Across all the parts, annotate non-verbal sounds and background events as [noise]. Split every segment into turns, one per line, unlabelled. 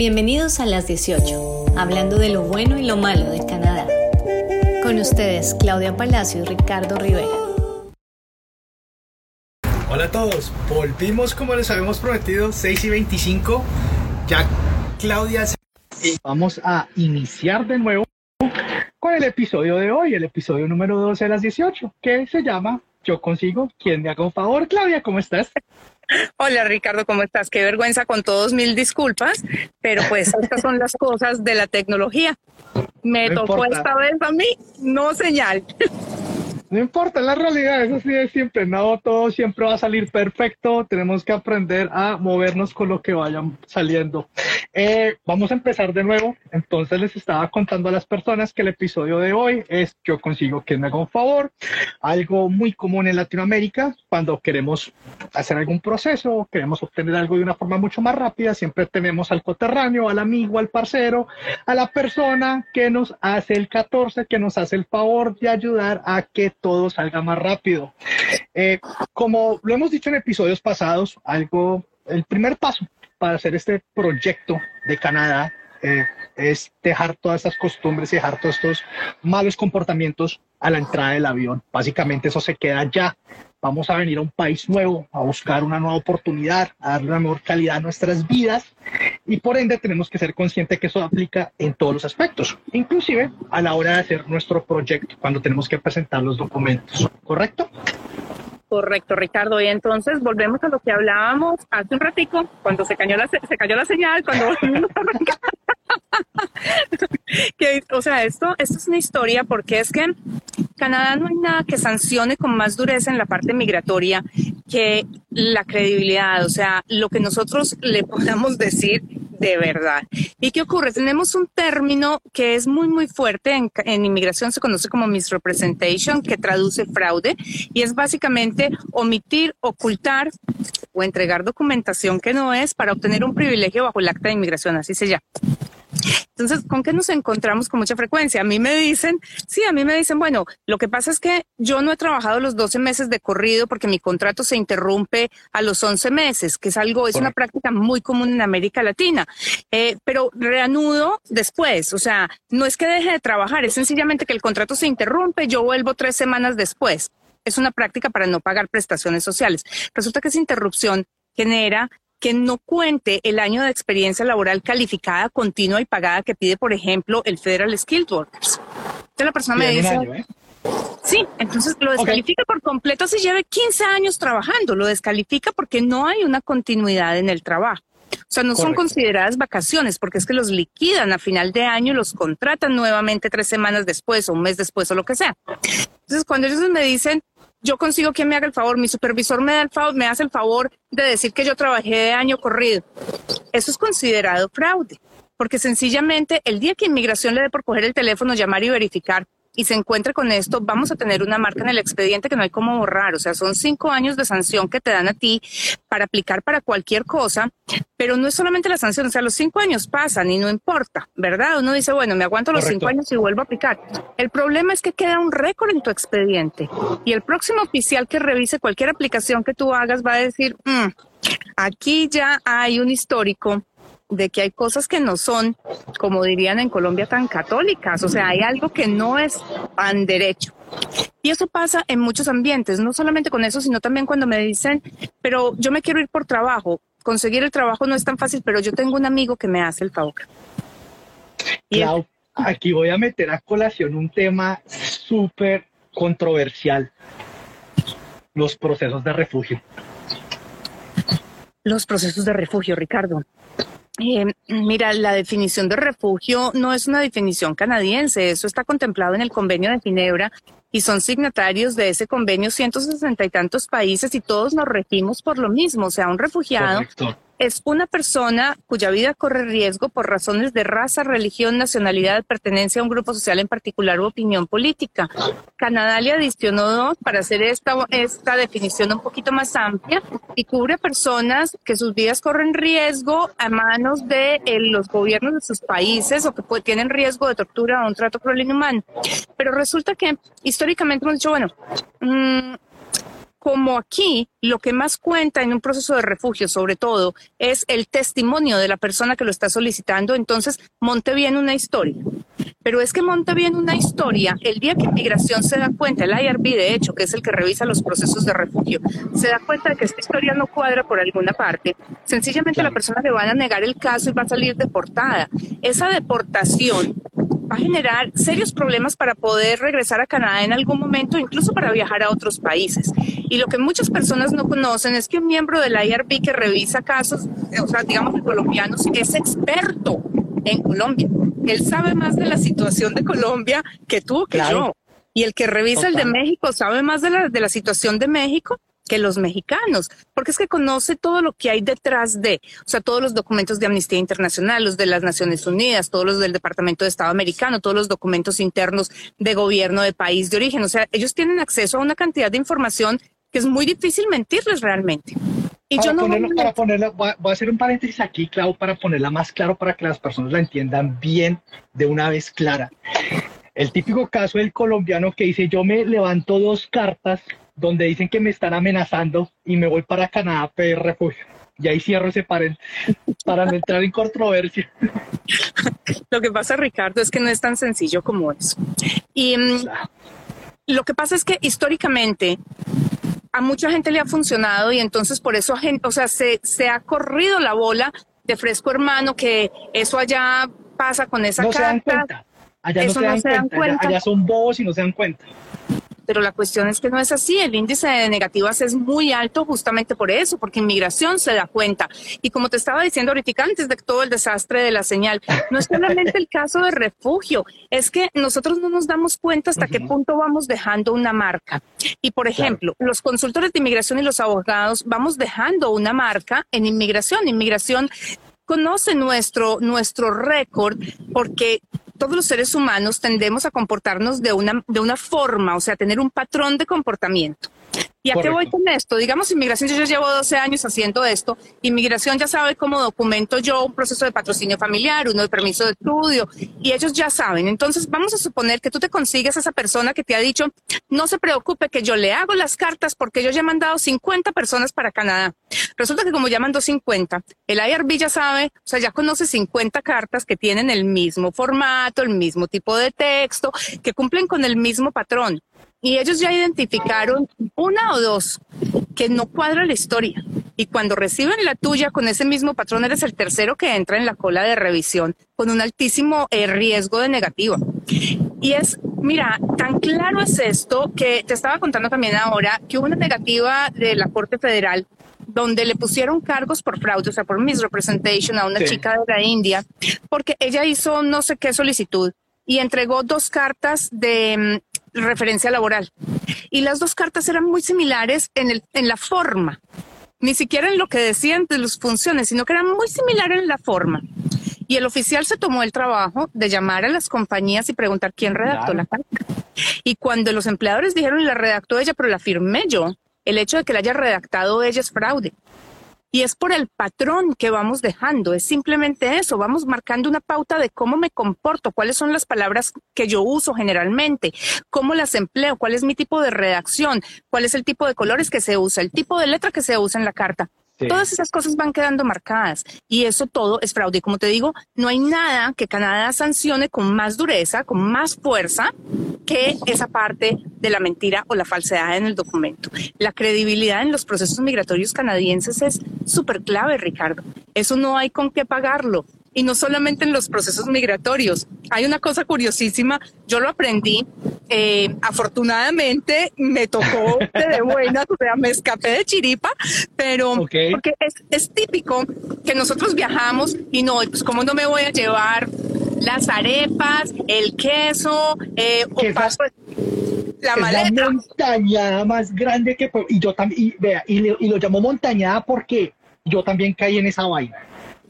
Bienvenidos a las 18, hablando de lo bueno y lo malo de Canadá. Con ustedes, Claudia Palacio y Ricardo Rivera.
Hola a todos, volvimos como les habíamos prometido, 6 y 25. Ya Claudia y vamos a iniciar de nuevo con el episodio de hoy, el episodio número 12 a las 18, que se llama Yo consigo quien me haga un favor. Claudia, ¿cómo estás?
Hola Ricardo, ¿cómo estás? Qué vergüenza con todos, mil disculpas, pero pues [laughs] estas son las cosas de la tecnología. Me tocó esta vez a mí, no señal.
No importa, la realidad es así de siempre, no todo siempre va a salir perfecto, tenemos que aprender a movernos con lo que vayan saliendo. Eh, vamos a empezar de nuevo, entonces les estaba contando a las personas que el episodio de hoy es yo consigo que me haga un favor, algo muy común en Latinoamérica, cuando queremos hacer algún proceso, queremos obtener algo de una forma mucho más rápida, siempre tenemos al coterráneo, al amigo, al parcero, a la persona que nos hace el 14, que nos hace el favor de ayudar a que todo salga más rápido. Eh, como lo hemos dicho en episodios pasados, algo, el primer paso para hacer este proyecto de Canadá eh, es dejar todas estas costumbres y dejar todos estos malos comportamientos a la entrada del avión. Básicamente eso se queda ya. Vamos a venir a un país nuevo, a buscar una nueva oportunidad, a darle una mejor calidad a nuestras vidas y por ende tenemos que ser conscientes que eso aplica en todos los aspectos, inclusive a la hora de hacer nuestro proyecto, cuando tenemos que presentar los documentos. ¿Correcto?
Correcto, Ricardo. Y entonces volvemos a lo que hablábamos hace un ratico, cuando se cayó la, se cayó la señal, cuando [laughs] [laughs] que, o sea, esto, esto es una historia porque es que Canadá no hay nada que sancione con más dureza en la parte migratoria que la credibilidad, o sea, lo que nosotros le podamos decir de verdad. ¿Y qué ocurre? Tenemos un término que es muy, muy fuerte en, en, inmigración, se conoce como misrepresentation, que traduce fraude, y es básicamente omitir, ocultar o entregar documentación que no es para obtener un privilegio bajo el acta de inmigración, así se llama. Entonces, ¿con qué nos encontramos con mucha frecuencia? A mí me dicen, sí, a mí me dicen, bueno, lo que pasa es que yo no he trabajado los 12 meses de corrido porque mi contrato se interrumpe a los 11 meses, que es algo, es una práctica muy común en América Latina, eh, pero reanudo después, o sea, no es que deje de trabajar, es sencillamente que el contrato se interrumpe, yo vuelvo tres semanas después. Es una práctica para no pagar prestaciones sociales. Resulta que esa interrupción genera que no cuente el año de experiencia laboral calificada, continua y pagada que pide, por ejemplo, el Federal Skilled Workers. Entonces la persona me dice... ¿eh? Sí, entonces lo descalifica por completo si lleve 15 años trabajando, lo descalifica porque no hay una continuidad en el trabajo. O sea, no son consideradas vacaciones porque es que los liquidan a final de año y los contratan nuevamente tres semanas después o un mes después o lo que sea. Entonces, cuando ellos me dicen, yo consigo quien me haga el favor, mi supervisor me da el favor, me hace el favor de decir que yo trabajé de año corrido. Eso es considerado fraude, porque sencillamente el día que inmigración le dé por coger el teléfono, llamar y verificar, y se encuentre con esto, vamos a tener una marca en el expediente que no hay cómo borrar. O sea, son cinco años de sanción que te dan a ti para aplicar para cualquier cosa, pero no es solamente la sanción, o sea, los cinco años pasan y no importa, ¿verdad? Uno dice, bueno, me aguanto los cinco años y vuelvo a aplicar. El problema es que queda un récord en tu expediente y el próximo oficial que revise cualquier aplicación que tú hagas va a decir, mm, aquí ya hay un histórico de que hay cosas que no son, como dirían en Colombia, tan católicas. O sea, hay algo que no es tan derecho. Y eso pasa en muchos ambientes, no solamente con eso, sino también cuando me dicen, pero yo me quiero ir por trabajo. Conseguir el trabajo no es tan fácil, pero yo tengo un amigo que me hace el favor.
Clau, aquí voy a meter a colación un tema súper controversial. Los procesos de refugio.
Los procesos de refugio, Ricardo. Eh, mira, la definición de refugio no es una definición canadiense, eso está contemplado en el convenio de Ginebra y son signatarios de ese convenio 160 y tantos países y todos nos regimos por lo mismo, o sea, un refugiado es una persona cuya vida corre riesgo por razones de raza, religión, nacionalidad, pertenencia a un grupo social en particular u opinión política. Canadá le adicionó para hacer esta, esta definición un poquito más amplia y cubre personas que sus vidas corren riesgo a manos de eh, los gobiernos de sus países o que tienen riesgo de tortura o un trato cruel inhumano. Pero resulta que históricamente hemos dicho, bueno, mmm, como aquí lo que más cuenta en un proceso de refugio, sobre todo, es el testimonio de la persona que lo está solicitando, entonces monte bien una historia. Pero es que monte bien una historia el día que inmigración se da cuenta, el IRB de hecho, que es el que revisa los procesos de refugio, se da cuenta de que esta historia no cuadra por alguna parte, sencillamente la persona le van a negar el caso y va a salir deportada. Esa deportación va a generar serios problemas para poder regresar a Canadá en algún momento, incluso para viajar a otros países. Y lo que muchas personas no conocen es que un miembro del IRB que revisa casos, o sea, digamos de colombianos, es experto en Colombia. Él sabe más de la situación de Colombia que tú que yo. Y el que revisa el de México sabe más de la, de la situación de México que los mexicanos, porque es que conoce todo lo que hay detrás de, o sea, todos los documentos de Amnistía Internacional, los de las Naciones Unidas, todos los del Departamento de Estado americano, todos los documentos internos de gobierno de país de origen. O sea, ellos tienen acceso a una cantidad de información que es muy difícil mentirles realmente.
Y para yo no ponerlo, para ponerla, voy a hacer un paréntesis aquí, Clau, para ponerla más claro para que las personas la entiendan bien de una vez clara. El típico caso del colombiano que dice, yo me levanto dos cartas donde dicen que me están amenazando y me voy para Canadá a pedir refugio. Y ahí cierro ese paréntesis para no entrar en controversia.
Lo que pasa, Ricardo, es que no es tan sencillo como eso. Y mm, lo que pasa es que históricamente a mucha gente le ha funcionado y entonces por eso, o sea, se, se ha corrido la bola de fresco hermano que eso allá pasa con esa
no
carta. Se
dan cuenta. Allá no, se, dan, cuenta. allá son bobos y no se dan cuenta
pero la cuestión es que no es así. El índice de negativas es muy alto justamente por eso, porque inmigración se da cuenta. Y como te estaba diciendo ahorita antes de todo el desastre de la señal, no es solamente el caso de refugio, es que nosotros no nos damos cuenta hasta qué punto vamos dejando una marca. Y por ejemplo, los consultores de inmigración y los abogados vamos dejando una marca en inmigración. Inmigración conoce nuestro, nuestro récord porque todos los seres humanos tendemos a comportarnos de una, de una forma, o sea, tener un patrón de comportamiento. ¿Y a qué voy con esto? Digamos, inmigración, yo ya llevo 12 años haciendo esto. Inmigración ya sabe cómo documento yo un proceso de patrocinio familiar, uno de permiso de estudio, y ellos ya saben. Entonces, vamos a suponer que tú te consigues a esa persona que te ha dicho, no se preocupe que yo le hago las cartas porque yo ya he mandado 50 personas para Canadá. Resulta que como ya mandó 50, el IRB ya sabe, o sea, ya conoce 50 cartas que tienen el mismo formato, el mismo tipo de texto, que cumplen con el mismo patrón y ellos ya identificaron una o dos que no cuadra la historia. Y cuando reciben la tuya con ese mismo patrón, eres el tercero que entra en la cola de revisión con un altísimo eh, riesgo de negativa. Y es, mira, tan claro es esto que te estaba contando también ahora que hubo una negativa de la Corte Federal donde le pusieron cargos por fraude, o sea, por misrepresentation a una chica de la India, porque ella hizo no sé qué solicitud y entregó dos cartas de mm, referencia laboral. Y las dos cartas eran muy similares en, el, en la forma, ni siquiera en lo que decían de las funciones, sino que eran muy similares en la forma. Y el oficial se tomó el trabajo de llamar a las compañías y preguntar quién redactó la carta. Y cuando los empleadores dijeron la redactó ella, pero la firmé yo, el hecho de que la haya redactado ella es fraude. Y es por el patrón que vamos dejando, es simplemente eso, vamos marcando una pauta de cómo me comporto, cuáles son las palabras que yo uso generalmente, cómo las empleo, cuál es mi tipo de redacción, cuál es el tipo de colores que se usa, el tipo de letra que se usa en la carta. Todas esas cosas van quedando marcadas y eso todo es fraude. Y como te digo, no hay nada que Canadá sancione con más dureza, con más fuerza que esa parte de la mentira o la falsedad en el documento. La credibilidad en los procesos migratorios canadienses es súper clave, Ricardo. Eso no hay con qué pagarlo y no solamente en los procesos migratorios. Hay una cosa curiosísima, yo lo aprendí, eh, afortunadamente me tocó [laughs] de buena, o sea, me escapé de chiripa, pero porque es, es, típico que nosotros viajamos y no, pues cómo no me voy a llevar las arepas, el queso, eh, o paso,
la maleta. La montañada más grande que y yo también, y, vea, y, y lo llamo montañada porque yo también caí en esa vaina.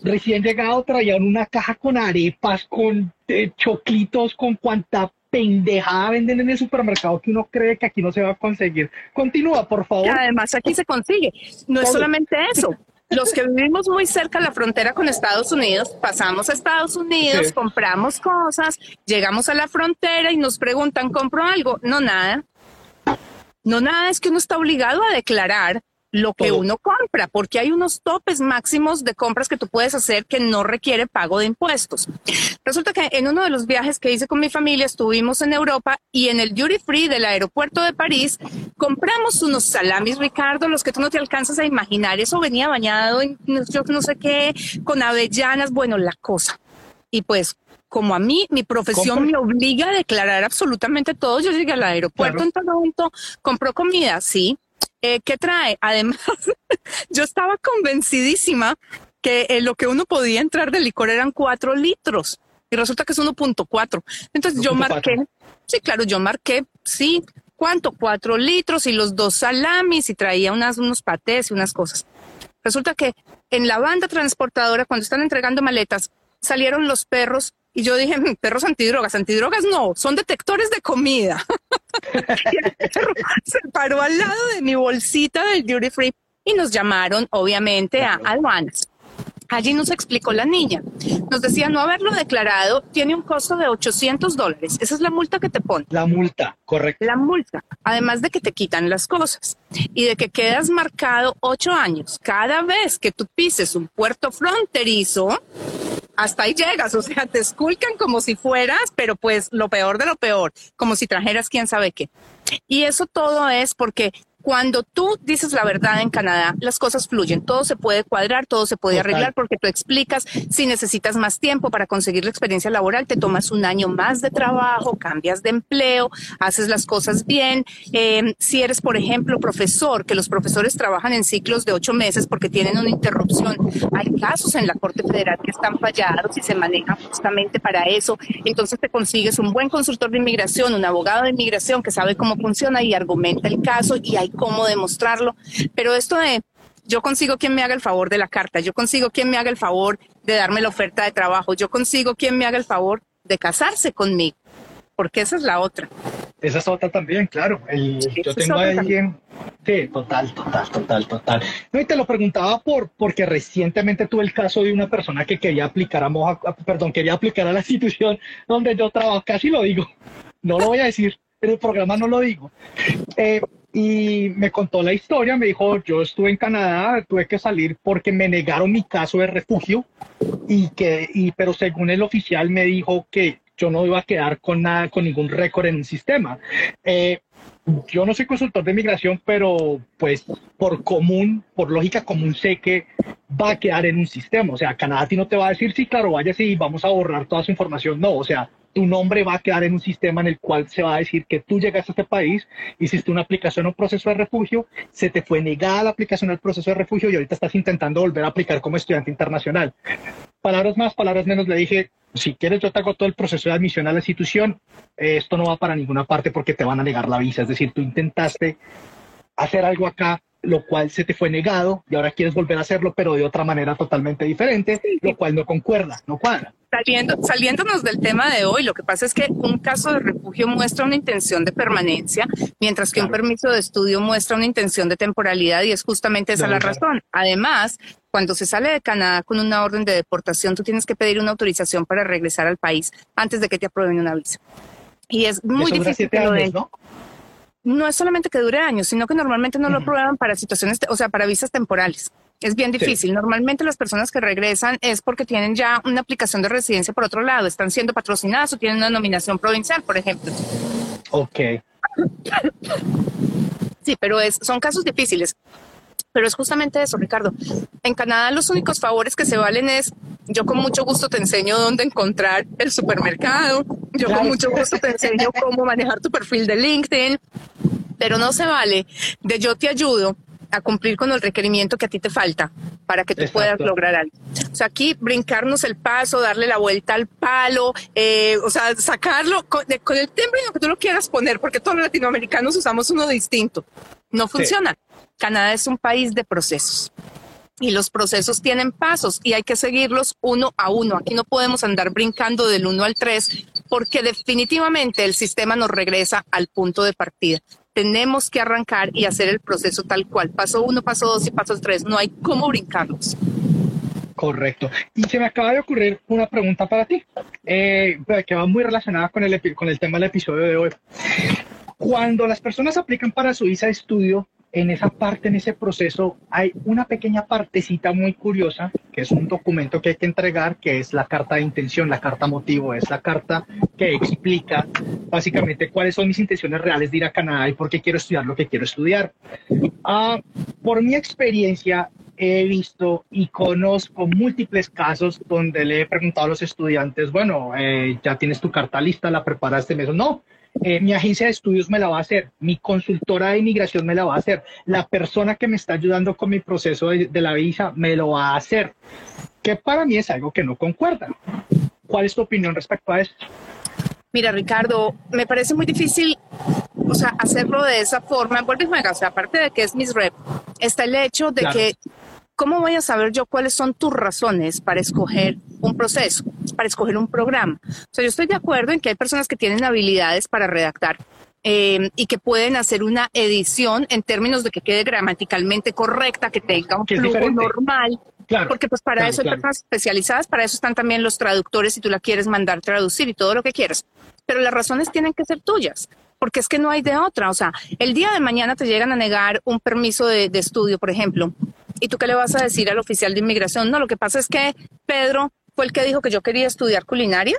Recién llegado traían una caja con arepas, con eh, choclitos, con cuanta pendejada venden en el supermercado que uno cree que aquí no se va a conseguir. Continúa, por favor.
además aquí se consigue. No es solamente eso. [laughs] Los que vivimos muy cerca de la frontera con Estados Unidos, pasamos a Estados Unidos, compramos cosas, llegamos a la frontera y nos preguntan, ¿compro algo? No, nada. no nada es que uno está obligado a declarar lo que uno compra, porque hay unos topes máximos de compras que tú puedes hacer que no requiere pago de impuestos. Resulta que en uno de los viajes que hice con mi familia estuvimos en Europa y en el duty free del aeropuerto de París compramos unos salamis, Ricardo, los que tú no te alcanzas a imaginar. Eso venía bañado en yo no sé qué, con avellanas, bueno, la cosa. Y pues como a mí, mi profesión me obliga a declarar absolutamente todo. Yo llegué al aeropuerto en Toronto, compró comida, sí. Eh, ¿Qué trae? Además, [laughs] yo estaba convencidísima que eh, lo que uno podía entrar de licor eran cuatro litros y resulta que es 1.4. Entonces yo marqué, sí, claro, yo marqué, sí, ¿cuánto? Cuatro litros y los dos salamis y traía unas, unos patés y unas cosas. Resulta que en la banda transportadora, cuando están entregando maletas, salieron los perros y yo dije, mm, perros antidrogas, antidrogas no, son detectores de comida. [laughs] y el perro se paró al lado de mi bolsita del duty free y nos llamaron, obviamente, a aduanas. Allí nos explicó la niña. Nos decía no haberlo declarado tiene un costo de 800 dólares. Esa es la multa que te pone.
La multa, correcto.
La multa. Además de que te quitan las cosas y de que quedas marcado ocho años. Cada vez que tú pises un puerto fronterizo, hasta ahí llegas, o sea, te esculcan como si fueras, pero pues lo peor de lo peor, como si trajeras quién sabe qué. Y eso todo es porque cuando tú dices la verdad en Canadá, las cosas fluyen, todo se puede cuadrar, todo se puede arreglar porque tú explicas si necesitas más tiempo para conseguir la experiencia laboral, te tomas un año más de trabajo, cambias de empleo, haces las cosas bien. Em, si eres, por ejemplo, profesor, que los profesores trabajan en ciclos de ocho meses porque tienen una interrupción, hay casos en la Corte Federal que están fallados y se manejan justamente para eso. Entonces te consigues un buen consultor de inmigración, un abogado de inmigración que sabe cómo funciona y argumenta el caso y hay cómo demostrarlo. Pero esto de yo consigo quien me haga el favor de la carta, yo consigo quien me haga el favor de darme la oferta de trabajo, yo consigo quien me haga el favor de casarse conmigo, porque esa es la otra.
Esa es otra también, claro. yo tengo a alguien. Sí, total, total, total, total. No, y te lo preguntaba por, porque recientemente tuve el caso de una persona que quería aplicar a Moja, perdón, quería aplicar a la [laughs] institución donde yo trabajo, casi lo digo. No lo voy a decir, en el programa no lo digo. Eh, y me contó la historia, me dijo, yo estuve en Canadá, tuve que salir porque me negaron mi caso de refugio y que, y, pero según el oficial me dijo que yo no iba a quedar con nada, con ningún récord en el sistema. Eh, yo no soy consultor de migración, pero pues por común, por lógica común, sé que va a quedar en un sistema. O sea, Canadá a ti no te va a decir, sí, claro, vaya, sí, vamos a borrar toda su información. No, o sea, tu nombre va a quedar en un sistema en el cual se va a decir que tú llegaste a este país, hiciste una aplicación o un proceso de refugio, se te fue negada la aplicación al proceso de refugio y ahorita estás intentando volver a aplicar como estudiante internacional. Palabras más, palabras menos, le dije, si quieres yo te hago todo el proceso de admisión a la institución, esto no va para ninguna parte porque te van a negar la visa, es decir, tú intentaste hacer algo acá, lo cual se te fue negado y ahora quieres volver a hacerlo, pero de otra manera totalmente diferente, lo cual no concuerda, no cuadra.
Saliendo, saliéndonos del tema de hoy, lo que pasa es que un caso de refugio muestra una intención de permanencia, mientras que un permiso de estudio muestra una intención de temporalidad y es justamente esa la razón. Además, cuando se sale de Canadá con una orden de deportación, tú tienes que pedir una autorización para regresar al país antes de que te aprueben una visa. Y es muy difícil que lo den. ¿no? No es solamente que dure años, sino que normalmente no lo aprueban para situaciones, o sea, para visas temporales. Es bien difícil. Normalmente las personas que regresan es porque tienen ya una aplicación de residencia por otro lado, están siendo patrocinadas o tienen una nominación provincial, por ejemplo.
Ok.
Sí, pero es, son casos difíciles. Pero es justamente eso, Ricardo. En Canadá los únicos favores que se valen es, yo con mucho gusto te enseño dónde encontrar el supermercado, yo con mucho gusto te enseño [laughs] cómo manejar tu perfil de LinkedIn, pero no se vale de yo te ayudo a cumplir con el requerimiento que a ti te falta para que tú puedas lograr algo. O sea, aquí brincarnos el paso, darle la vuelta al palo, eh, o sea, sacarlo con, el timbre que tú lo quieras poner, porque todos los latinoamericanos usamos uno distinto. No funciona. Canadá es un país de procesos y los procesos tienen pasos y hay que seguirlos uno a uno. Aquí no podemos andar brincando del uno al tres porque definitivamente el sistema nos regresa al punto de partida. Tenemos que arrancar y hacer el proceso tal cual. Paso uno, paso dos y paso tres. No hay cómo brincarlos.
Correcto. Y se me acaba de ocurrir una pregunta para ti, eh, que va muy relacionada con el, con el tema del episodio de hoy. Cuando las personas aplican para su visa de estudio, en esa parte, en ese proceso, hay una pequeña partecita muy curiosa, que es un documento que hay que entregar, que es la carta de intención, la carta motivo, es la carta que explica básicamente cuáles son mis intenciones reales de ir a Canadá y por qué quiero estudiar lo que quiero estudiar. Uh, por mi experiencia, he visto y conozco múltiples casos donde le he preguntado a los estudiantes, bueno, eh, ya tienes tu carta lista, la preparaste, me dijo, no, eh, mi agencia de estudios me la va a hacer, mi consultora de inmigración me la va a hacer, la persona que me está ayudando con mi proceso de, de la visa me lo va a hacer, que para mí es algo que no concuerda. ¿Cuál es tu opinión respecto a eso?
Mira, Ricardo, me parece muy difícil, o sea, hacerlo de esa forma. Vuelve y juega, o sea, aparte de que es mis rep, está el hecho de claro. que ¿cómo voy a saber yo cuáles son tus razones para escoger un proceso, para escoger un programa? O sea, yo estoy de acuerdo en que hay personas que tienen habilidades para redactar. Eh, y que pueden hacer una edición en términos de que quede gramaticalmente correcta, que tenga un flujo normal, Claro, porque pues para claro, eso hay claro. personas especializadas, para eso están también los traductores si tú la quieres mandar traducir y todo lo que quieras. Pero las razones tienen que ser tuyas, porque es que no hay de otra. O sea, el día de mañana te llegan a negar un permiso de, de estudio, por ejemplo, ¿y tú qué le vas a decir al oficial de inmigración? No, lo que pasa es que Pedro fue el que dijo que yo quería estudiar culinaria.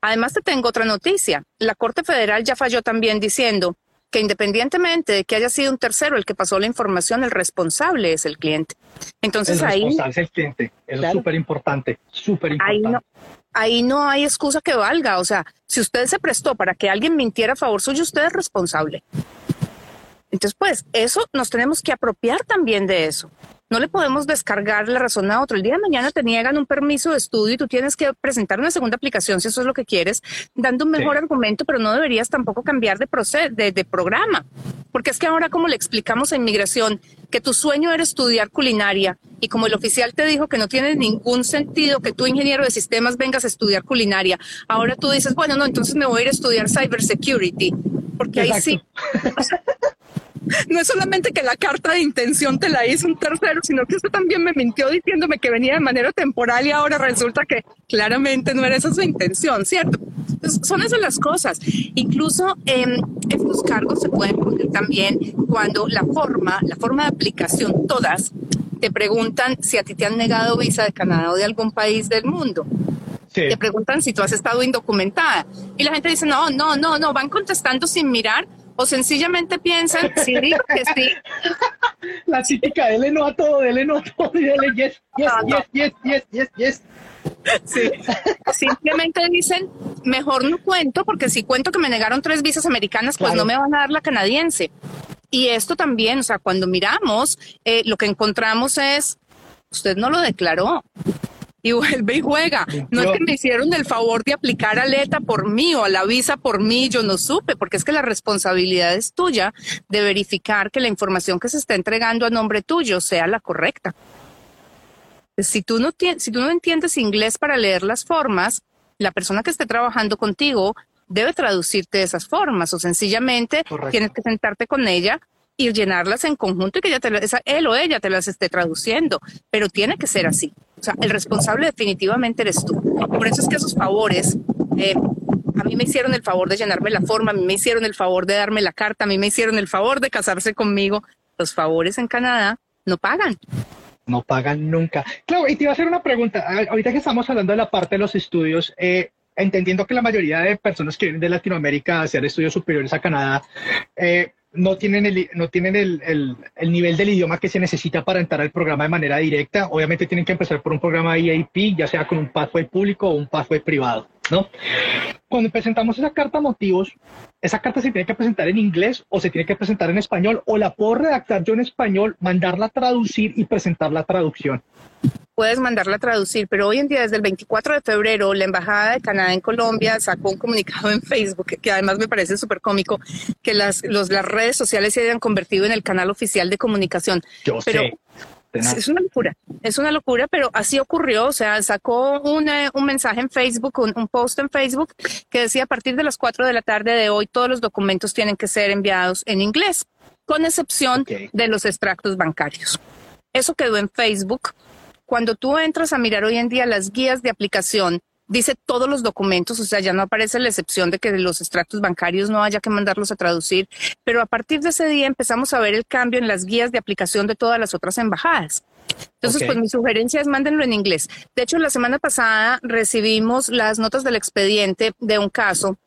Además, te tengo otra noticia. La Corte Federal ya falló también diciendo que independientemente de que haya sido un tercero el que pasó la información, el responsable es el cliente. Entonces
el
ahí...
responsable es el cliente. Eso claro. es súper importante, súper importante.
Ahí no, ahí no hay excusa que valga. O sea, si usted se prestó para que alguien mintiera a favor suyo, usted es responsable. Entonces, pues, eso nos tenemos que apropiar también de eso. No le podemos descargar la razón a otro. El día de mañana te niegan un permiso de estudio y tú tienes que presentar una segunda aplicación si eso es lo que quieres, dando un mejor sí. argumento, pero no deberías tampoco cambiar de, de, de programa. Porque es que ahora, como le explicamos a inmigración, que tu sueño era estudiar culinaria y como el oficial te dijo que no tiene ningún sentido que tú, ingeniero de sistemas, vengas a estudiar culinaria, ahora tú dices, bueno, no, entonces me voy a ir a estudiar cybersecurity, porque Exacto. ahí sí. [laughs] [laughs] no es solamente que la carta de intención te la hizo un tercero, sino que usted también me mintió diciéndome que venía de manera temporal y ahora resulta que claramente no era esa su intención, ¿cierto? Entonces, son esas las cosas. Incluso eh, estos cargos se pueden poner también cuando la forma, la forma de aplicación, todas, te preguntan si a ti te han negado visa de Canadá o de algún país del mundo. Sí. Te preguntan si tú has estado indocumentada. Y la gente dice, no, no, no, no, van contestando sin mirar o sencillamente piensan, sí, digo que sí. [laughs]
La típica, dele no a todo, dele no a todo, y dele yes, yes, yes, yes, yes, yes, yes.
Sí. Simplemente dicen, mejor no cuento, porque si cuento que me negaron tres visas americanas, pues claro. no me van a dar la canadiense. Y esto también, o sea, cuando miramos, eh, lo que encontramos es, usted no lo declaró y vuelve y juega. No es que me hicieron el favor de aplicar a Leta por mí o a la visa por mí, yo no supe, porque es que la responsabilidad es tuya de verificar que la información que se está entregando a nombre tuyo sea la correcta. Si tú no, si tú no entiendes inglés para leer las formas, la persona que esté trabajando contigo debe traducirte esas formas o sencillamente Correcto. tienes que sentarte con ella y llenarlas en conjunto y que ella te, él o ella te las esté traduciendo, pero tiene que ser así. O sea, el responsable definitivamente eres tú. Por eso es que esos favores, eh, a mí me hicieron el favor de llenarme la forma, a mí me hicieron el favor de darme la carta, a mí me hicieron el favor de casarse conmigo. Los favores en Canadá no pagan.
No pagan nunca. Claro, y te iba a hacer una pregunta. Ahorita que estamos hablando de la parte de los estudios, eh, entendiendo que la mayoría de personas que vienen de Latinoamérica a hacer estudios superiores a Canadá, eh, no tienen, el, no tienen el, el, el, nivel del idioma que se necesita para entrar al programa de manera directa. Obviamente tienen que empezar por un programa EAP, ya sea con un pathway público o un pathway privado, ¿no? Cuando presentamos esa carta motivos, esa carta se tiene que presentar en inglés o se tiene que presentar en español o la puedo redactar yo en español, mandarla a traducir y presentar la traducción
puedes mandarla a traducir, pero hoy en día, desde el 24 de febrero, la Embajada de Canadá en Colombia sacó un comunicado en Facebook, que, además me parece súper cómico, que las, los, las redes sociales se hayan convertido en el canal oficial de comunicación.
Yo
pero,
sé.
Es una locura, es una locura, pero así ocurrió. O sea, sacó una, un mensaje en Facebook, un, un, post en Facebook que decía a partir de las 4 de la tarde de hoy todos los documentos tienen que ser enviados en inglés, con excepción okay. de los extractos bancarios. Eso quedó en Facebook cuando tú entras a mirar hoy en día las guías de aplicación dice todos los documentos, o sea, ya no aparece la excepción de que los extractos bancarios no haya que mandarlos a traducir, pero a partir de ese día empezamos a ver el cambio en las guías de aplicación de todas las otras embajadas. Entonces, pues mi sugerencia es mándenlo en inglés. De hecho, la semana pasada recibimos las notas del expediente de un caso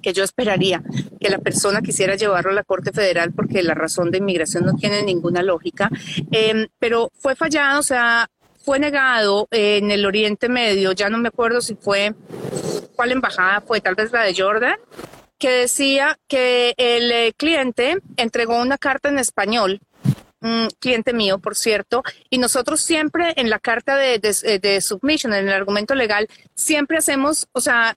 que yo esperaría que la persona quisiera llevarlo a la Corte Federal porque la razón de inmigración no tiene ninguna lógica, em, pero fue fallado, o sea, fue negado en el Oriente Medio, ya no me acuerdo si fue, cuál embajada fue, tal vez la de Jordan, que decía que el eh, cliente entregó una carta en español un cliente mío, por cierto, y nosotros siempre en la carta de, de, de, submission, en el argumento legal, siempre hacemos, o sea,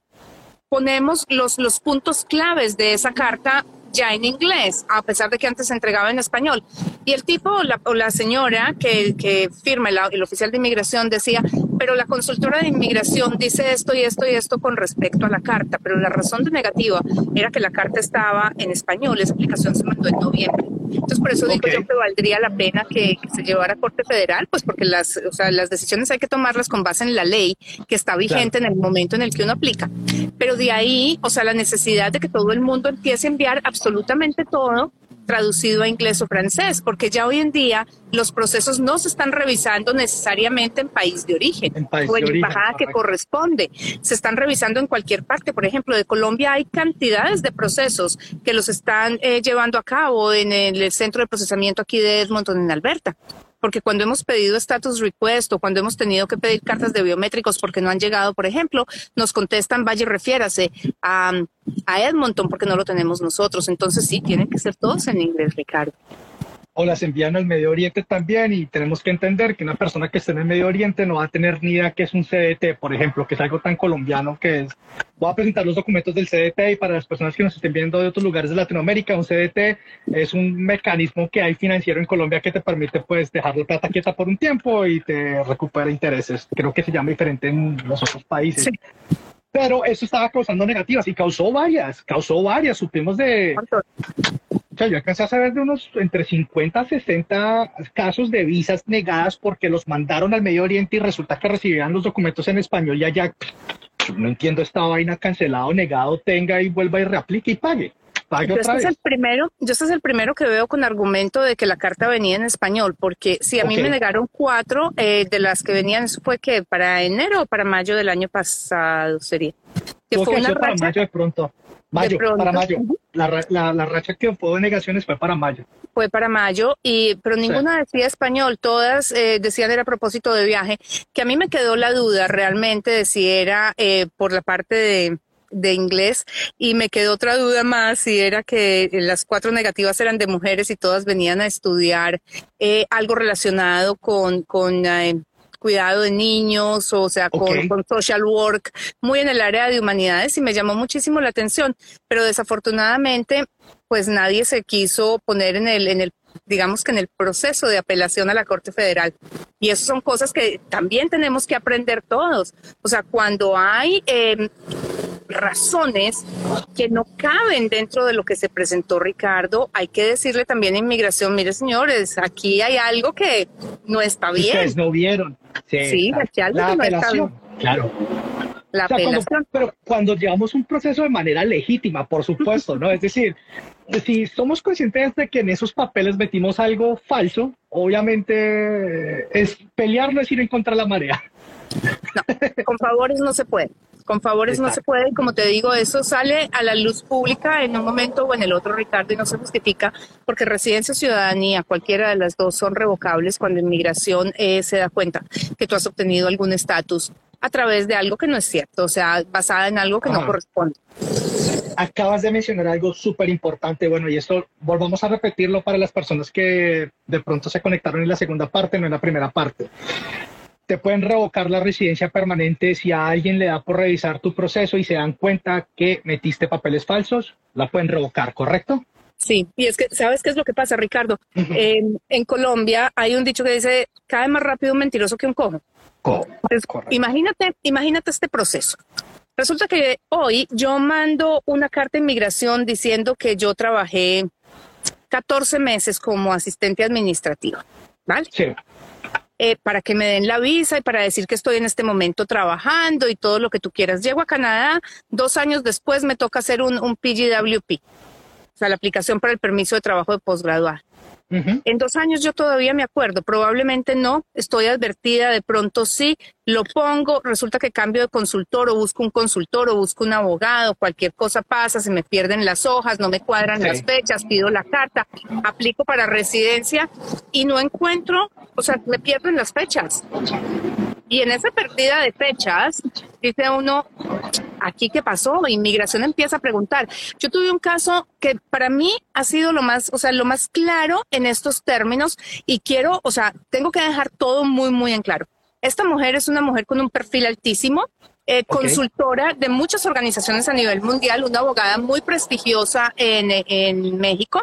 ponemos los, los puntos claves de esa carta ya en inglés, a pesar de que antes se entregaba en español. Y el tipo o la, o la señora que, que firma el, el, oficial de inmigración decía, pero la consultora de inmigración dice esto y esto y esto con respecto a la carta, pero la razón de negativa era que la carta estaba en español, esa aplicación se mandó en noviembre. Entonces, por eso digo yo que valdría la pena que, que, se llevara a Corte Federal, pues porque las, o sea, las decisiones hay que tomarlas con base en la ley que está vigente claro. en el momento en el que uno aplica. Pero de ahí, o sea, la necesidad de que todo el mundo empiece a enviar absolutamente todo traducido a inglés o francés, porque ya hoy en día los procesos no se están revisando necesariamente en país de origen
en país
o en
origen,
embajada que corresponde. Se están revisando en cualquier parte. Por ejemplo, de Colombia hay cantidades de procesos que los están eh, llevando a cabo en el centro de procesamiento aquí de Edmonton, en Alberta porque cuando hemos pedido status request o cuando hemos tenido que pedir cartas de biométricos porque no han llegado, por ejemplo, nos contestan, vaya refiérase a, a Edmonton porque no lo tenemos nosotros. Entonces sí, tienen que ser todos en inglés, Ricardo
o las envían al Medio Oriente también y tenemos que entender que una persona que esté en el Medio Oriente no va a tener ni idea que es un CDT, por ejemplo, que es algo tan colombiano que es. Voy a presentar los documentos del CDT y para las personas que nos estén viendo de otros lugares de Latinoamérica, un CDT es un mecanismo que hay financiero en Colombia que te permite pues dejar la plata quieta por un tiempo y te recupera intereses. Creo que se llama diferente en los otros países. Sí pero eso estaba causando negativas y causó varias, causó varias, supimos de... O sea, yo alcancé a saber de unos entre 50 a 60 casos de visas negadas porque los mandaron al Medio Oriente y resulta que recibían los documentos en español y allá, no entiendo esta vaina cancelado, negado, tenga y vuelva y reaplique y pague. Pague
yo
otra
este
vez.
es el primero, yo este es el primero que veo con argumento de que la carta venía en español, porque si a mí me negaron cuatro eh, de las que venían, eso fue que para enero o para mayo del año pasado sería. Que fue una
ser para
racha,
mayo de pronto. Mayo, para mayo. La, la, la racha que fue de negaciones fue para mayo.
fue para mayo, y, pero ninguna decía español, todas eh, decían era a propósito de viaje, que a mí me quedó la duda realmente de si era eh, por la parte de, de inglés y me quedó otra duda más si era que las cuatro negativas eran de mujeres y todas venían a estudiar eh, algo relacionado con, con eh, cuidado de niños, o sea, con, social work, muy en el área de humanidades y me llamó muchísimo la atención, pero desafortunadamente pues nadie se quiso poner en el, en el, digamos que en el proceso de apelación a la Corte Federal. Y eso son cosas que también tenemos que aprender todos. O sea, cuando hay eh, razones que no caben dentro de lo que se presentó Ricardo, hay que decirle también a inmigración, mire señores, aquí hay algo que no está bien.
Ustedes no vieron.
Sí,
exacto.
aquí algo
la
que no está bien.
Claro.
La
O sea, cuando-
apelación.
pero cuando llevamos un proceso de manera legítima, por supuesto, ¿no? Es decir, si somos conscientes de que en esos papeles metimos algo falso, obviamente es pelear, no es ir en contra de la marea.
con favores no se puede. Con favores no se puede. Como te digo, eso sale a la luz pública en un momento o en el otro, Ricardo, y no se justifica porque residencia o ciudadanía, cualquiera de las dos, son revocables cuando inmigración eh, se da cuenta que tú has obtenido algún estatus a través de algo que no es cierto, o sea, basada en algo que no
Ajá.
corresponde.
Acabas de mencionar algo súper importante, bueno, y esto volvamos a repetirlo para las personas que de pronto se conectaron en la segunda parte, no en la primera parte. Te pueden revocar la residencia permanente si a alguien le da por revisar tu proceso y se dan cuenta que metiste papeles falsos, la pueden revocar, ¿correcto?
Sí, y es que, ¿sabes qué es lo que pasa, Ricardo? En, en Colombia hay un dicho que dice, cae más rápido un mentiroso que un cojo.
Co-
Entonces, imagínate, imagínate este proceso. Resulta que hoy yo mando una carta de inmigración diciendo que yo trabajé 14 meses como asistente administrativa, ¿vale?
Sí,
eh, para que me den la visa y para decir que estoy en este momento trabajando y todo lo que tú quieras. Llego a Canadá, dos años después me toca hacer un, un PGWP, o sea, la aplicación para el permiso de trabajo de posgraduado. En dos años yo todavía me acuerdo, probablemente no, estoy advertida, de pronto sí, lo pongo, resulta que cambio de consultor o busco un consultor o busco un abogado, cualquier cosa pasa, se me pierden las hojas, no me cuadran las fechas, pido la carta, aplico para residencia y no encuentro, o sea, me pierden las fechas. Y en esa pérdida de fechas, dice uno, ¿aquí qué pasó? Inmigración empieza a preguntar. Yo tuve un caso que para mí ha sido lo más, o sea, lo más claro en estos términos y quiero, o sea, tengo que dejar todo muy, muy en claro. Esta mujer es una mujer con un perfil altísimo, eh, consultora de muchas organizaciones a nivel mundial, una abogada muy prestigiosa en, en México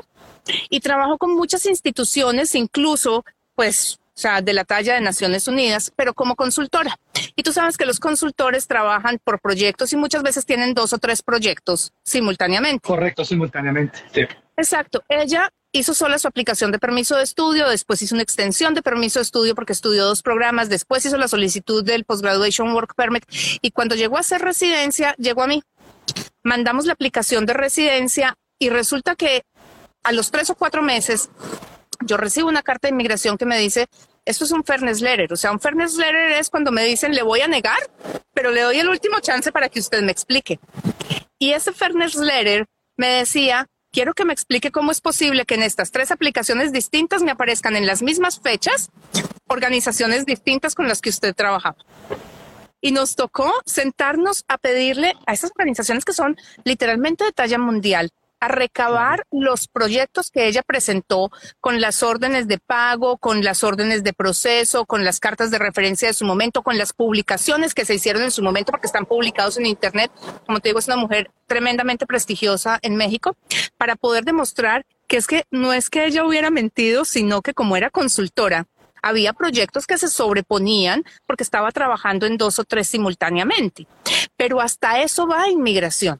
y trabajó con muchas instituciones, incluso pues o sea, de la talla de Naciones Unidas, pero como consultora. Y tú sabes que los consultores trabajan por proyectos y muchas veces tienen dos o tres proyectos simultáneamente.
Correcto, simultáneamente. Sí.
Exacto. Ella hizo sola su aplicación de permiso de estudio, después hizo una extensión de permiso de estudio porque estudió dos programas, después hizo la solicitud del Postgraduation Work Permit y cuando llegó a hacer residencia, llegó a mí. Mandamos la aplicación de residencia y resulta que a los tres o cuatro meses yo recibo una carta de inmigración que me dice, esto es un fairness letter. O sea, un fairness letter es cuando me dicen, le voy a negar, pero le doy el último chance para que usted me explique. Y ese fairness letter me decía, quiero que me explique cómo es posible que en estas tres aplicaciones distintas me aparezcan en las mismas fechas organizaciones distintas con las que usted trabajaba. Y nos tocó sentarnos a pedirle a esas organizaciones que son literalmente de talla mundial, a recabar los proyectos que ella presentó con las órdenes de pago, con las órdenes de proceso, con las cartas de referencia de su momento, con las publicaciones que se hicieron en su momento porque están publicados en Internet. Como te digo, es una mujer tremendamente prestigiosa en México para poder demostrar que es que no es que ella hubiera mentido, sino que como era consultora, había proyectos que se sobreponían porque estaba trabajando en dos o tres simultáneamente. Pero hasta eso va inmigración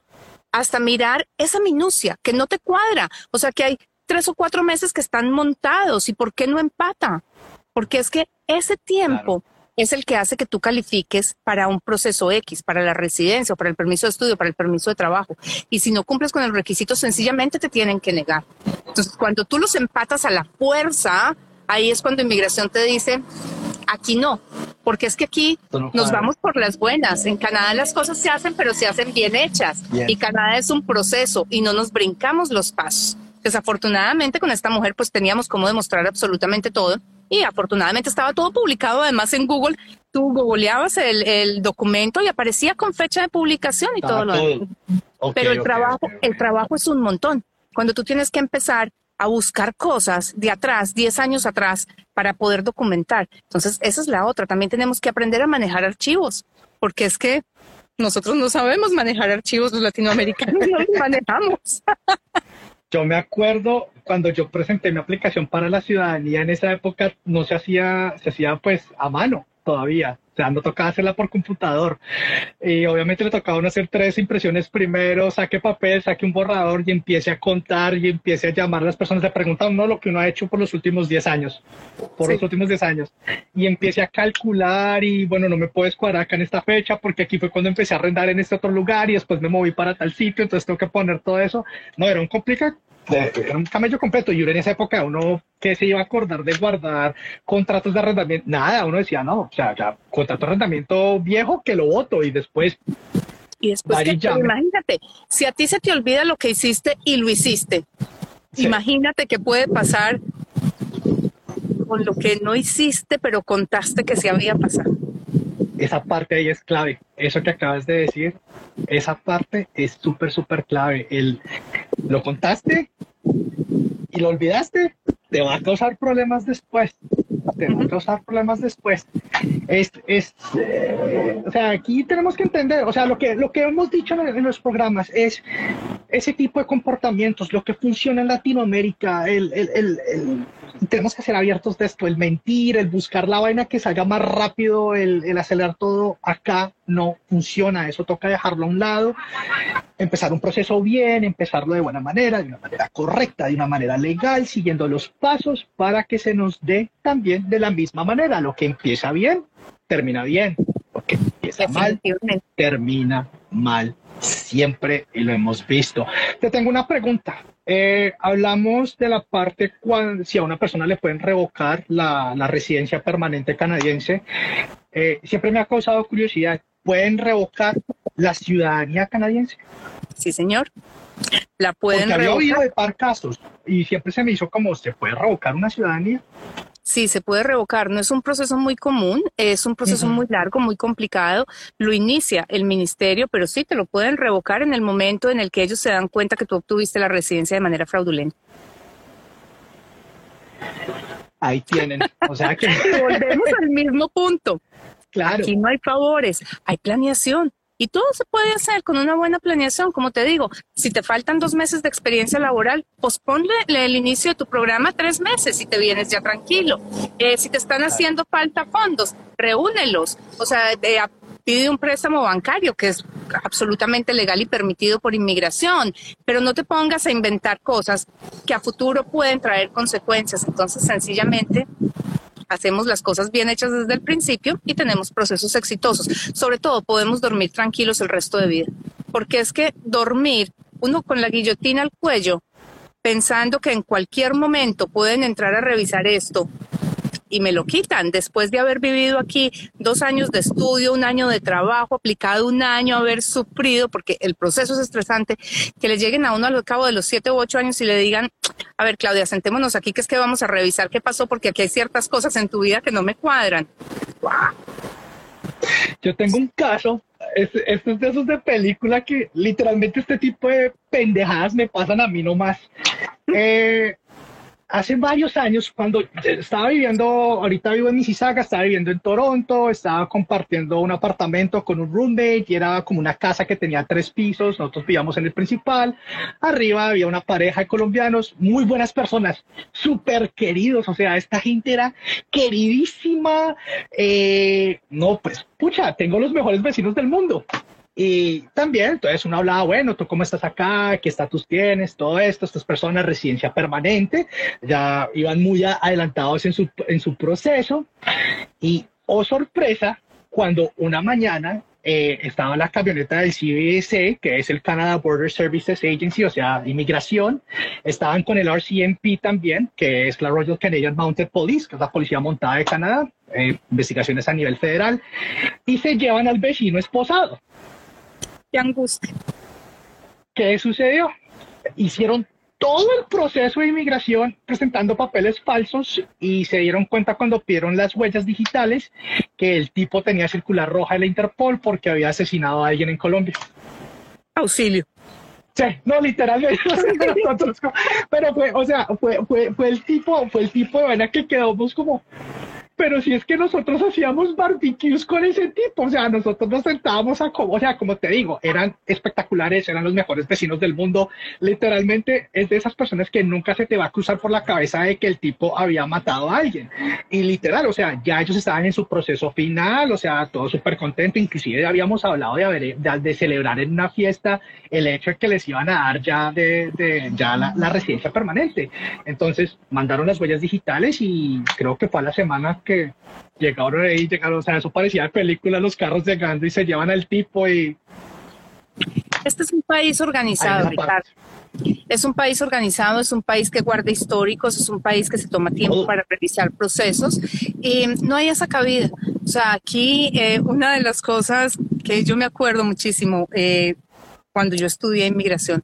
hasta mirar esa minucia que no te cuadra. O sea, que hay tres o cuatro meses que están montados y por qué no empata. Porque es que ese tiempo es el que hace que tú califiques para un proceso X, para la residencia o para el permiso de estudio, para el permiso de trabajo. Y si no cumples con el requisito, sencillamente te tienen que negar. Entonces, cuando tú los empatas a la fuerza, ahí es cuando inmigración te dice, aquí no, porque es que aquí nos vamos por las buenas. En Canadá las cosas se hacen, pero se hacen bien hechas. Y Canadá es un proceso y no nos brincamos los pasos. Desafortunadamente con esta mujer pues teníamos como demostrar absolutamente todo y afortunadamente estaba todo publicado además en Google. Tú googleabas el, documento y aparecía con fecha de publicación y todo lo demás. Pero el trabajo, el trabajo es un montón. Cuando tú tienes que empezar a buscar cosas de atrás, 10 años atrás, para poder documentar. Entonces, esa es la otra. También tenemos que aprender a manejar archivos, porque es que nosotros no sabemos manejar archivos, los latinoamericanos no los manejamos. [laughs]
Yo me acuerdo cuando yo presenté mi aplicación para la ciudadanía en esa época no se hacía, se hacía pues a mano todavía. O sea, no tocaba hacerla por computador. Y obviamente le tocaba uno hacer tres impresiones primero, saque papel, saque un borrador y empiece a contar y empiece a llamar a las personas. Le pregunta uno lo que uno ha hecho por los últimos 10 años, por los últimos 10 años. Y empiece a calcular y bueno, no me puedes cuadrar acá en esta fecha porque aquí fue cuando empecé a arrendar en este otro lugar y después me moví para tal sitio, entonces tengo que poner todo eso. No, era un complicado era un camello completo. Y en esa época uno que se iba a acordar de guardar contratos de arrendamiento, nada, uno decía, no, o sea, ya contrato de arrendamiento viejo que lo voto y después...
Y después, imagínate, si a ti se te olvida lo que hiciste y lo hiciste, imagínate qué puede pasar con lo que no hiciste, pero contaste que se había pasado
esa parte ahí es clave. Eso que acabas de decir, esa parte es súper, súper clave. El, lo contaste y lo olvidaste, te va a causar problemas después. Te va a causar problemas después. Es, es eh, o sea, aquí tenemos que entender, o sea, lo que, lo que hemos dicho en, los programas es, ese tipo de comportamientos, lo que funciona en Latinoamérica, el, el, el, tenemos que ser abiertos de esto, el mentir, el buscar la vaina que salga más rápido, el, el acelerar todo, acá no funciona, eso toca dejarlo a un lado, empezar un proceso bien, empezarlo de buena manera, de una manera correcta, de una manera legal, siguiendo los pasos para que se nos dé también de la misma manera, lo que empieza bien, termina bien, porque empieza mal, termina mal siempre y lo hemos visto. Te tengo una pregunta. Eh, hablamos de la parte cuando si a una persona le pueden revocar la, la residencia permanente canadiense. Eh, siempre me ha causado curiosidad. ¿Pueden revocar la ciudadanía canadiense?
Sí, señor. La pueden
Porque
revocar.
había oído de par casos y siempre se me hizo como, ¿se puede revocar una ciudadanía?
Sí, se puede revocar. No es un proceso muy común, es un proceso muy largo, muy complicado. Lo inicia el ministerio, pero sí te lo pueden revocar en el momento en el que ellos se dan cuenta que tú obtuviste la residencia de manera fraudulenta.
Ahí tienen. O sea que. [laughs]
Volvemos al mismo punto.
Claro.
Aquí no hay favores, hay planeación. Y todo se puede hacer con una buena planeación. Como te digo, si te faltan dos meses de experiencia laboral, posponle el inicio de tu programa tres meses y te vienes ya tranquilo. Eh, si te están haciendo falta fondos, reúnelos. O sea, eh, pide un préstamo bancario que es absolutamente legal y permitido por inmigración, pero no te pongas a inventar cosas que a futuro pueden traer consecuencias. Entonces, sencillamente, hacemos las cosas bien hechas desde el principio y tenemos procesos exitosos. Sobre todo podemos dormir tranquilos el resto de vida, porque es que dormir uno con la guillotina al cuello, pensando que en cualquier momento pueden entrar a revisar esto y me lo quitan después de haber vivido aquí dos años de estudio, un año de trabajo, aplicado un año, haber sufrido, porque el proceso es estresante, que le lleguen a uno al cabo de los siete u ocho años y le digan, a ver, Claudia, sentémonos aquí, que es que vamos a revisar qué pasó, porque aquí hay ciertas cosas en tu vida que no me cuadran.
Yo tengo un caso, este es de esos de película que literalmente este tipo de pendejadas me pasan a mí nomás. Eh, hace varios años, cuando estaba viviendo, ahorita vivo en Mississauga, estaba viviendo en Toronto, estaba compartiendo un apartamento con un roommate y era como una casa que tenía tres pisos, nosotros vivíamos en el principal, arriba había una pareja de colombianos, muy buenas personas, súper queridos, o sea, esta gente era queridísima, eh, no, pues, pucha, tengo los mejores vecinos del mundo. Y también, entonces uno hablaba, bueno, ¿tú cómo estás acá? ¿Qué estatus tienes? Todo esto, estas personas, residencia permanente, ya iban muy adelantados en su, en su proceso. Y, oh sorpresa, cuando una mañana eh, estaba la camioneta del CBSA, que es el Canada Border Services Agency, o sea, inmigración. Estaban con el RCMP también, que es la Royal Canadian Mounted Police, que es la policía montada de Canadá, eh, investigaciones a nivel federal, y se llevan al vecino esposado.
Qué angustia.
¿Qué sucedió? Hicieron todo el proceso de inmigración presentando papeles falsos y se dieron cuenta cuando pidieron las huellas digitales que el tipo tenía circular roja de la Interpol porque había asesinado a alguien en Colombia.
Auxilio.
Sí, no, literalmente. [laughs] pero fue, o sea, fue, fue, fue el tipo, fue el tipo de vaina que quedamos como, pero si es que nosotros hacíamos barbecues con ese tipo, o sea, nosotros nos sentábamos a como, o sea, como te digo, eran espectaculares, eran los mejores vecinos del mundo, literalmente es de esas personas que nunca se te va a cruzar por la cabeza de que el tipo había matado a alguien, y literal, o sea, ya ellos estaban en su proceso final, o sea, todo súper contento, inclusive habíamos hablado de, haber, de, de, celebrar en una fiesta el hecho de que les iban a dar ya de, de ya la, la residencia permanente, entonces mandaron las huellas digitales y creo que fue a la semana que que llegaron ahí, llegaron, o sea, eso parecía de película, los carros llegando y se llevan al tipo y...
Este es un país organizado, Ricardo. Es un país organizado, es un país que guarda históricos, es un país que se toma tiempo para revisar procesos y no hay esa cabida. O sea, aquí eh, una de las cosas que yo me acuerdo muchísimo eh, cuando yo estudié inmigración,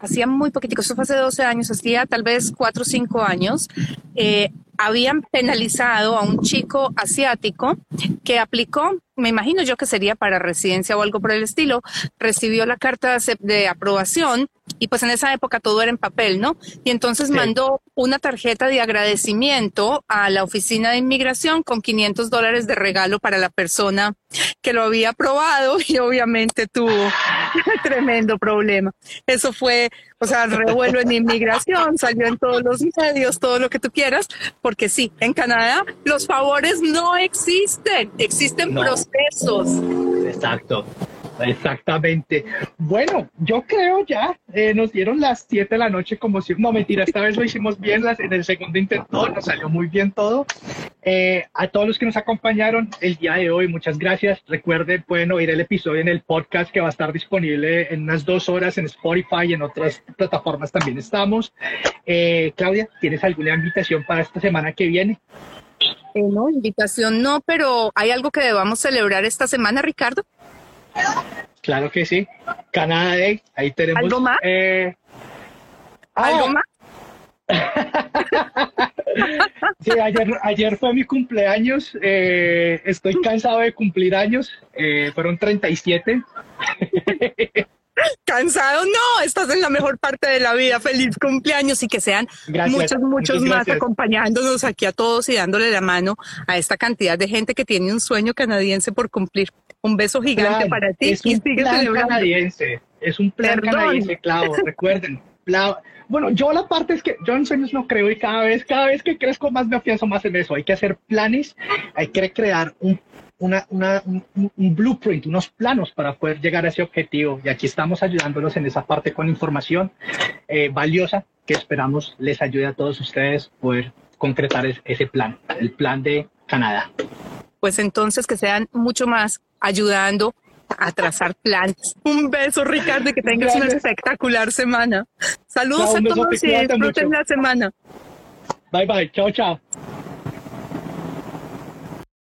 hacía muy poquitico, eso fue hace 12 años, hacía tal vez 4 o 5 años, eh, habían penalizado a un chico asiático que aplicó me imagino yo que sería para residencia o algo por el estilo, recibió la carta de aprobación y pues en esa época todo era en papel, ¿no? Y entonces mandó una tarjeta de agradecimiento a la oficina de inmigración con 500 dólares de regalo para la persona que lo había aprobado y obviamente tuvo [laughs] tremendo problema. Eso fue, o sea, revuelo en inmigración, salió en todos los medios, todo lo que tú quieras, porque sí, en Canadá los favores no existen, existen procesos.
Exacto. Exactamente. Bueno, yo creo ya, eh, nos dieron las 7 de la noche como si, no mentira, esta vez lo hicimos bien, las, en el segundo intento nos salió muy bien todo. Eh, a todos los que nos acompañaron el día de hoy, muchas gracias. Recuerden, pueden oír el episodio en el podcast que va a estar disponible en unas dos horas en Spotify y en otras plataformas también estamos. Eh, Claudia, ¿tienes alguna invitación para esta semana que viene?
No, invitación no, pero ¿hay algo que debamos celebrar esta semana, Ricardo?
Claro que sí. Canadá Day, ahí tenemos.
¿Algo más?
Eh,
¿Algo
ah.
más? [laughs]
sí, ayer, ayer fue mi cumpleaños. Eh, estoy cansado de cumplir años. Eh, fueron 37. [laughs]
Cansado, no, estás en la mejor parte de la vida. Feliz cumpleaños y que sean muchos, muchos más acompañándonos aquí a todos y dándole la mano a esta cantidad de gente que tiene un sueño canadiense por cumplir. Un beso gigante para ti.
Es un plan canadiense. Es un plan canadiense, claro, recuerden. Bueno, yo la parte es que yo en sueños no creo y cada vez, cada vez que crezco más me afianzo más en eso. Hay que hacer planes, hay que crear un, una, una, un, blueprint, unos planos para poder llegar a ese objetivo. Y aquí estamos ayudándolos en esa parte con información eh, valiosa que esperamos les ayude a todos ustedes poder concretar ese plan, el plan de Canadá.
Pues entonces que sean mucho más ayudando a trazar planes. [laughs] Un beso, Ricardo, y que tengas una espectacular semana. Saludos a todos y disfruten la semana.
Bye bye, chao, chao.